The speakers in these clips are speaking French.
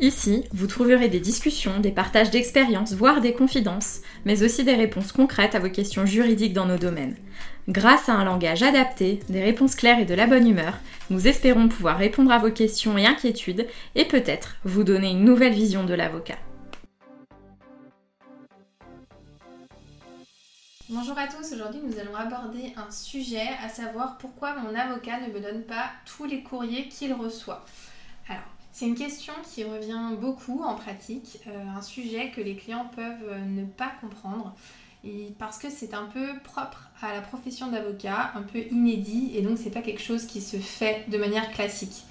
Ici, vous trouverez des discussions, des partages d'expériences, voire des confidences, mais aussi des réponses concrètes à vos questions juridiques dans nos domaines. Grâce à un langage adapté, des réponses claires et de la bonne humeur, nous espérons pouvoir répondre à vos questions et inquiétudes et peut-être vous donner une nouvelle vision de l'avocat. Bonjour à tous, aujourd'hui nous allons aborder un sujet, à savoir pourquoi mon avocat ne me donne pas tous les courriers qu'il reçoit. C'est une question qui revient beaucoup en pratique, euh, un sujet que les clients peuvent euh, ne pas comprendre parce que c'est un peu propre à la profession d'avocat, un peu inédit et donc c'est pas quelque chose qui se fait de manière classique.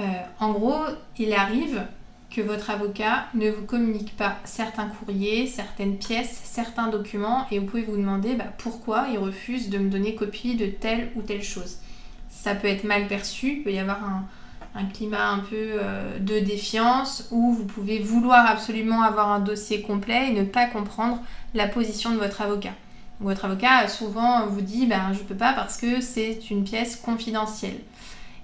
Euh, en gros, il arrive que votre avocat ne vous communique pas certains courriers, certaines pièces, certains documents et vous pouvez vous demander bah, pourquoi il refuse de me donner copie de telle ou telle chose. Ça peut être mal perçu, il peut y avoir un, un climat un peu euh, de défiance où vous pouvez vouloir absolument avoir un dossier complet et ne pas comprendre la position de votre avocat. Votre avocat souvent vous dit ben, je ne peux pas parce que c'est une pièce confidentielle.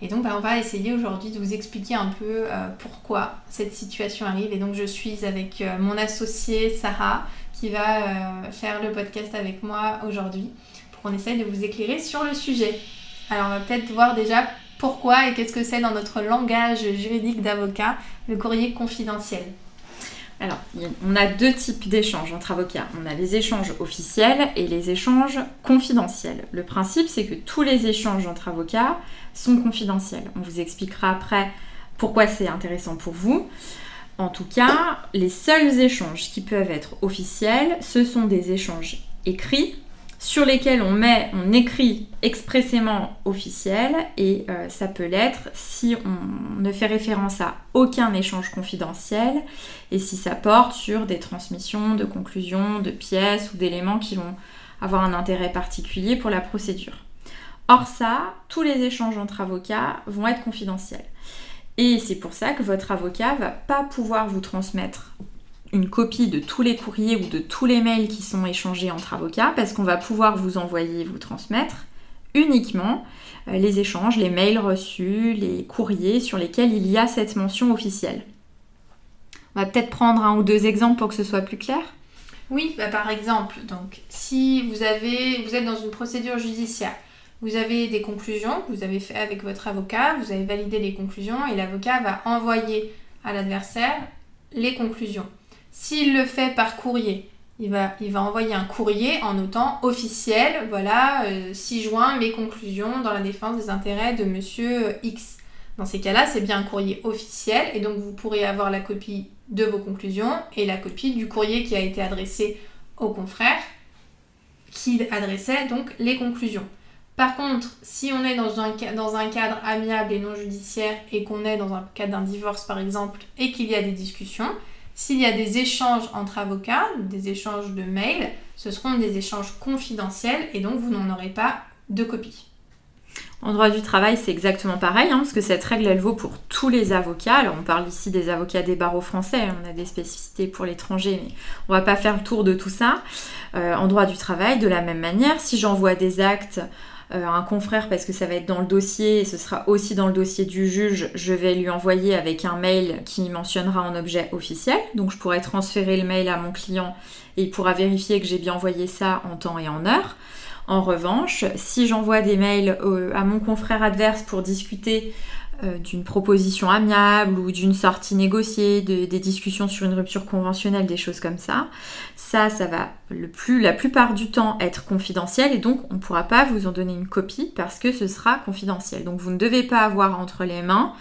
Et donc ben, on va essayer aujourd'hui de vous expliquer un peu euh, pourquoi cette situation arrive. Et donc je suis avec euh, mon associée Sarah qui va faire le podcast avec moi aujourd'hui pour qu'on essaye de vous éclairer sur le sujet. Alors on va peut-être voir déjà pourquoi et qu'est-ce que c'est dans notre langage juridique d'avocat, le courrier confidentiel alors, on a deux types d'échanges entre avocats. On a les échanges officiels et les échanges confidentiels. Le principe, c'est que tous les échanges entre avocats sont confidentiels. On vous expliquera après pourquoi c'est intéressant pour vous. En tout cas, les seuls échanges qui peuvent être officiels, ce sont des échanges écrits sur lesquels on met, on écrit expressément officiel et euh, ça peut l'être si on ne fait référence à aucun échange confidentiel et si ça porte sur des transmissions de conclusions, de pièces ou d'éléments qui vont avoir un intérêt particulier pour la procédure. Or ça, tous les échanges entre avocats vont être confidentiels. Et c'est pour ça que votre avocat va pas pouvoir vous transmettre une copie de tous les courriers ou de tous les mails qui sont échangés entre avocats parce qu'on va pouvoir vous envoyer, vous transmettre uniquement euh, les échanges, les mails reçus, les courriers sur lesquels il y a cette mention officielle. On va peut-être prendre un ou deux exemples pour que ce soit plus clair? Oui, bah par exemple, donc si vous avez, vous êtes dans une procédure judiciaire, vous avez des conclusions que vous avez fait avec votre avocat, vous avez validé les conclusions et l'avocat va envoyer à l'adversaire les conclusions. S'il le fait par courrier, il va, envoyer un courrier en notant officiel, voilà, 6 euh, juin, mes conclusions dans la défense des intérêts de monsieur X. Dans ces cas-là, c'est bien un courrier officiel et donc vous pourrez avoir la copie de vos conclusions et la copie du courrier qui a été adressé au confrère qui adressait donc les conclusions. Par contre, si on est dans un, dans un cadre amiable et non judiciaire et qu'on est dans un cadre d'un divorce par exemple et qu'il y a des discussions, s'il y a des échanges entre avocats, des échanges de mails, ce seront des échanges confidentiels et donc vous n'en aurez pas de copie. En droit du travail, c'est exactement pareil, hein, parce que cette règle, elle vaut pour tous les avocats. Alors, on parle ici des avocats des barreaux français, on a des spécificités pour l'étranger, mais on va pas faire le tour de tout ça. Euh, en droit du travail, de la même manière, si j'envoie des actes euh, un confrère parce que ça va être dans le dossier et ce sera aussi dans le dossier du juge, je vais lui envoyer avec un mail qui mentionnera en objet officiel. Donc je pourrai transférer le mail à mon client et il pourra vérifier que j'ai bien envoyé ça en temps et en heure. En revanche, si j'envoie des mails à mon confrère adverse pour discuter d'une proposition amiable ou d'une sortie négociée, des discussions sur une rupture conventionnelle, des choses comme ça. Ça, ça va le plus, la plupart du temps être confidentiel et donc on ne pourra pas vous en donner une copie parce que ce sera confidentiel. Donc vous ne devez pas avoir entre les mains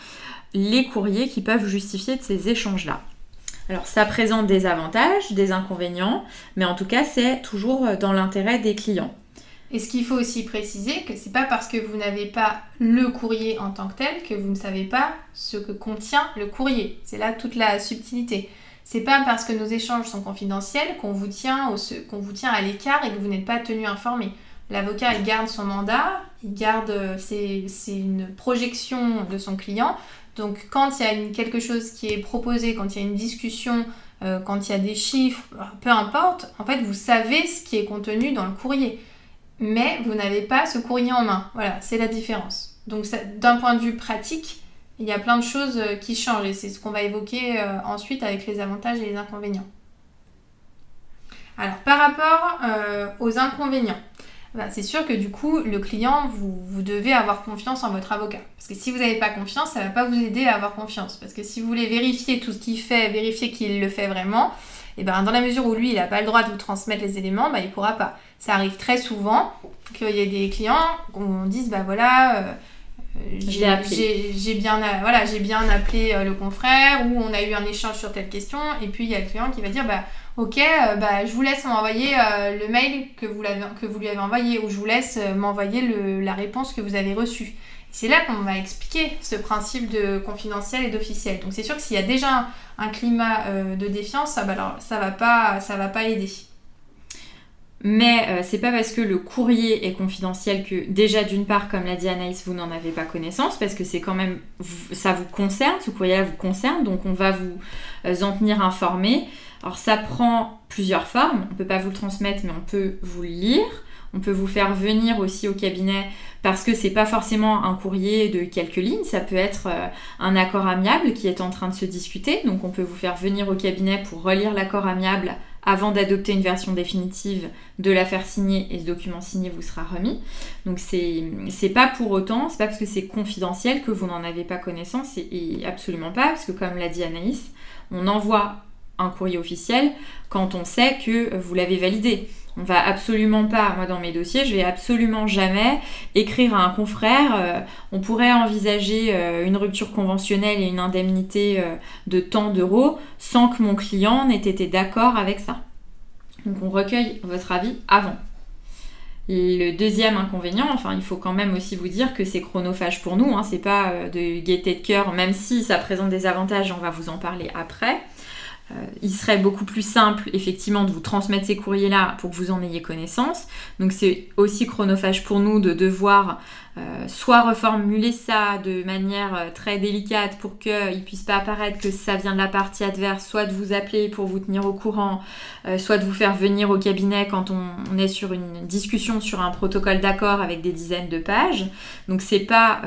les courriers qui peuvent justifier de ces échanges-là. Alors ça présente des avantages, des inconvénients, mais en tout cas c'est toujours dans l'intérêt des clients. Et ce qu'il faut aussi préciser, que c'est pas parce que vous n'avez pas le courrier en tant que tel que vous ne savez pas ce que contient le courrier. C'est là toute la subtilité. C'est pas parce que nos échanges sont confidentiels qu'on vous tient qu'on vous tient à l'écart et que vous n'êtes pas tenu informé. L'avocat il garde son mandat, il garde c'est une projection de son client. Donc quand il y a quelque chose qui est proposé, quand il y a une discussion, euh, quand il y a des chiffres, peu importe, en fait vous savez ce qui est contenu dans le courrier. Mais vous n'avez pas ce courrier en main. Voilà, c'est la différence. Donc d'un point de vue pratique, il y a plein de choses euh, qui changent et c'est ce qu'on va évoquer euh, ensuite avec les avantages et les inconvénients. Alors par rapport aux inconvénients, bah, c'est sûr que du coup, le client, vous, devez avoir confiance en votre avocat. Parce que si vous n'avez pas confiance, ça ne va pas vous aider à avoir confiance. Parce que si vous voulez vérifier tout ce qu'il fait, vérifier qu'il le fait vraiment, et eh ben dans la mesure où lui, il n'a pas le droit de vous transmettre les éléments, bah, il ne pourra pas. Ça arrive très souvent qu'il y ait des clients qu'on dise, bah voilà... Euh, j'ai bien, voilà, bien appelé euh, le confrère ou on a eu un échange sur telle question et puis il y a le client qui va dire bah ok, euh, bah, je vous laisse m'envoyer euh, le mail que vous, lui avez envoyé ou je vous laisse euh, m'envoyer la réponse que vous avez reçue. C'est là qu'on va expliquer ce principe de confidentiel et d'officiel. Donc c'est sûr que s'il y a déjà un, climat de défiance, ça, bah, ça va pas, ça va pas aider. Mais c'est pas parce que le courrier est confidentiel que déjà d'une part, comme l'a dit Anaïs, vous n'en avez pas connaissance parce que c'est quand même ça vous concerne, ce courrier-là vous concerne, donc on va vous en tenir informé. Alors ça prend plusieurs formes, on ne peut pas vous le transmettre mais on peut vous le lire. On peut vous faire venir aussi au cabinet parce que c'est pas forcément un courrier de quelques lignes, ça peut être euh, un accord amiable qui est en train de se discuter. Donc on peut vous faire venir au cabinet pour relire l'accord amiable avant d'adopter une version définitive, de la faire signer et ce document signé vous sera remis. Donc c'est pas pour autant, c'est pas parce que c'est confidentiel que vous n'en avez pas connaissance et absolument pas, parce que comme l'a dit Anaïs, on envoie un courrier officiel quand on sait que vous l'avez validé. On va absolument pas, moi dans mes dossiers, je vais absolument jamais écrire à un confrère, euh, on pourrait envisager euh, une rupture conventionnelle et une indemnité euh, de tant d'euros sans que mon client n'ait été d'accord avec ça. Donc on recueille votre avis avant. Le deuxième inconvénient, enfin, il faut quand même aussi vous dire que c'est chronophage pour nous, hein, c'est pas de gaieté de cœur, même si ça présente des avantages, on va vous en parler après. Euh, il serait beaucoup plus simple effectivement de vous transmettre ces courriers-là pour que vous en ayez connaissance. Donc c'est aussi chronophage pour nous de devoir euh, soit reformuler ça de manière euh, très délicate pour qu'il ne puisse pas apparaître que ça vient de la partie adverse, soit de vous appeler pour vous tenir au courant, soit de vous faire venir au cabinet quand on, est sur une discussion sur un protocole d'accord avec des dizaines de pages. Donc c'est pas,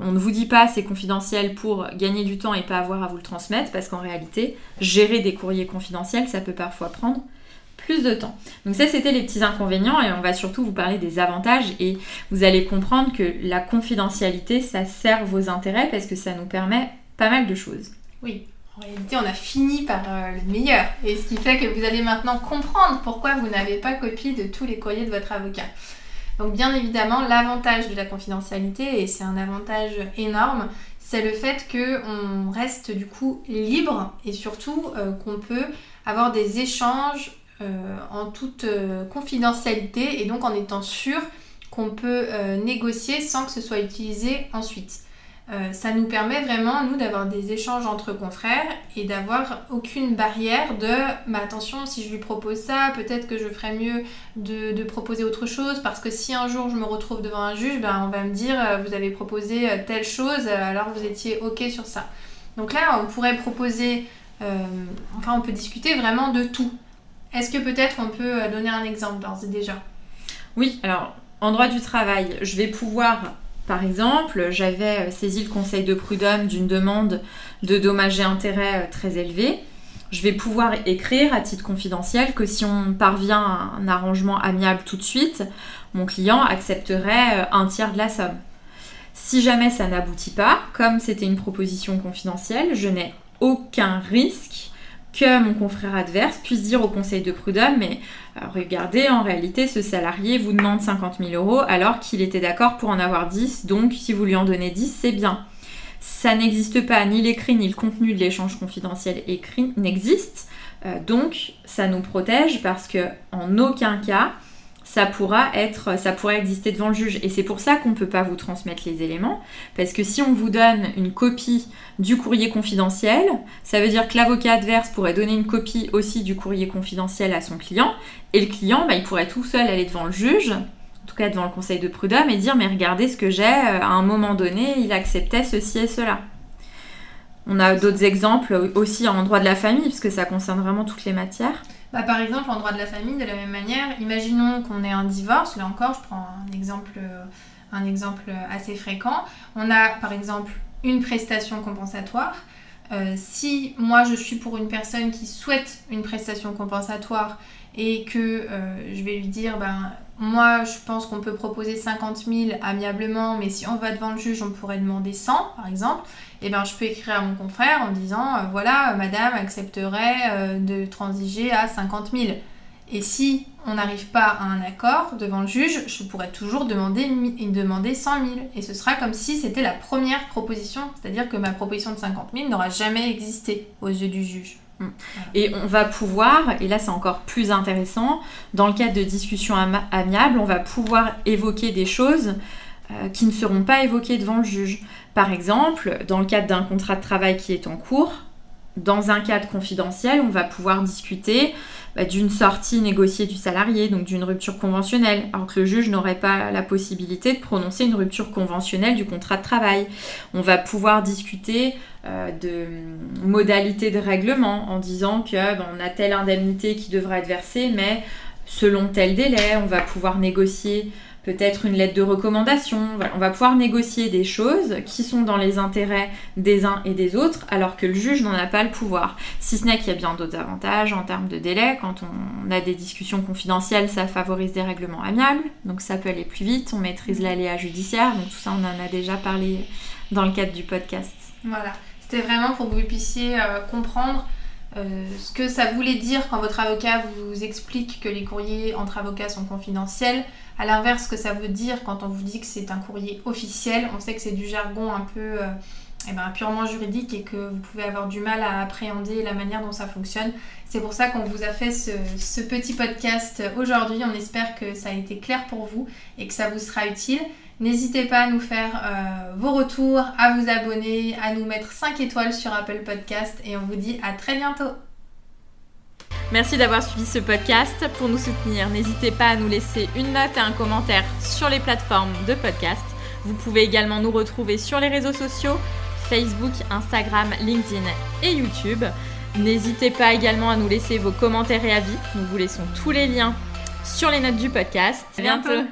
on ne vous dit pas c'est confidentiel pour gagner du temps et pas avoir à vous le transmettre parce qu'en réalité, gérer des courriers confidentiels, ça peut parfois prendre de temps. Donc ça, c'était les petits inconvénients et on va surtout vous parler des avantages et vous allez comprendre que la confidentialité, ça sert vos intérêts parce que ça nous permet pas mal de choses. Oui, en réalité, on a fini par euh, le meilleur et ce qui fait que vous allez maintenant comprendre pourquoi vous n'avez pas copie de tous les courriers de votre avocat. Donc bien évidemment, l'avantage de la confidentialité, et c'est un avantage énorme, c'est le fait qu'on reste du coup libre et surtout euh, qu'on peut avoir des échanges en toute euh, confidentialité et donc en étant sûr qu'on peut négocier sans que ce soit utilisé ensuite. Euh, ça nous permet vraiment, nous, d'avoir des échanges entre confrères et d'avoir aucune barrière de mais attention, si je lui propose ça, peut-être que je ferais mieux de, proposer autre chose parce que si un jour je me retrouve devant un juge, ben, on va me dire euh, vous avez proposé euh, telle chose alors vous étiez OK sur ça. Donc là, on pourrait proposer, enfin, on peut discuter vraiment de tout. Est-ce que peut-être on peut donner un exemple déjà? Oui, alors en droit du travail, je vais pouvoir par exemple, j'avais saisi le conseil de prud'homme d'une demande de dommages et intérêts euh, très élevés. Je vais pouvoir écrire à titre confidentiel que si on parvient à un arrangement amiable tout de suite, mon client accepterait euh, un tiers de la somme. Si jamais ça n'aboutit pas, comme c'était une proposition confidentielle, je n'ai aucun risque que mon confrère adverse puisse dire au conseil de prud'homme, mais euh, regardez, en réalité, ce salarié vous demande 50 000 euros alors qu'il était d'accord pour en avoir 10, donc si vous lui en donnez 10, c'est bien. Ça n'existe pas, ni l'écrit ni le contenu de l'échange confidentiel écrit n'existe, euh, donc ça nous protège parce que en aucun cas ça pourra être, ça pourrait exister devant le juge. Et c'est pour ça qu'on ne peut pas vous transmettre les éléments, parce que si on vous donne une copie du courrier confidentiel, ça veut dire que l'avocat adverse pourrait donner une copie aussi du courrier confidentiel à son client, et le client, bah, il pourrait tout seul aller devant le juge, en tout cas devant le conseil de prud'homme, et dire mais regardez ce que j'ai, euh, à un moment donné, il acceptait ceci et cela. On a d'autres exemples aussi en droit de la famille, puisque ça concerne vraiment toutes les matières. Bah, par exemple, en droit de la famille, de la même manière, imaginons qu'on ait un divorce, là encore, je prends un exemple, un exemple assez fréquent. On a par exemple une prestation compensatoire. Euh, si moi je suis pour une personne qui souhaite une prestation compensatoire et que euh, je vais lui dire, ben, moi je pense qu'on peut proposer 50 000 amiablement, mais si on va devant le juge, on pourrait demander 100 par exemple, et eh ben, je peux écrire à mon confrère en disant, euh, voilà, madame accepterait de transiger à 50 000. Et si on n'arrive pas à un accord devant le juge, je pourrais toujours demander, demander 100 000. Et ce sera comme si c'était la première proposition, c'est-à-dire que ma proposition de 50 000 n'aura jamais existé aux yeux du juge. Mm. Et on va pouvoir, et là c'est encore plus intéressant, dans le cadre de discussions amiables, on va pouvoir évoquer des choses euh, qui ne seront pas évoquées devant le juge. Par exemple, dans le cadre d'un contrat de travail qui est en cours, dans un cadre confidentiel, on va pouvoir discuter bah, d'une sortie négociée du salarié, donc d'une rupture conventionnelle, alors que le juge n'aurait pas la possibilité de prononcer une rupture conventionnelle du contrat de travail. On va pouvoir discuter euh, de modalités de règlement en disant que bah, on a telle indemnité qui devra être versée, mais selon tel délai, on va pouvoir négocier peut-être une lettre de recommandation. On va pouvoir négocier des choses qui sont dans les intérêts des uns et des autres, alors que le juge n'en a pas le pouvoir. Si ce n'est qu'il y a bien d'autres avantages en termes de délai. Quand on a des discussions confidentielles, ça favorise des règlements amiables, donc ça peut aller plus vite. On maîtrise l'aléa judiciaire, donc tout ça, on en a déjà parlé dans le cadre du podcast. Voilà, c'était vraiment pour que vous puissiez euh, comprendre euh, ce que ça voulait dire quand votre avocat vous explique que les courriers entre avocats sont confidentiels. À l'inverse, ce que ça veut dire quand on vous dit que c'est un courrier officiel, on sait que c'est du jargon un peu euh, eh ben, purement juridique et que vous pouvez avoir du mal à appréhender la manière dont ça fonctionne. C'est pour ça qu'on vous a fait ce, petit podcast aujourd'hui. On espère que ça a été clair pour vous et que ça vous sera utile. N'hésitez pas à nous faire euh, vos retours, à vous abonner, à nous mettre 5 étoiles sur Apple Podcast et on vous dit à très bientôt. Merci d'avoir suivi ce podcast. Pour nous soutenir, n'hésitez pas à nous laisser une note et un commentaire sur les plateformes de podcast. Vous pouvez également nous retrouver sur les réseaux sociaux, Facebook, Instagram, LinkedIn et YouTube. N'hésitez pas également à nous laisser vos commentaires et avis. Nous vous laissons tous les liens sur les notes du podcast. À bientôt.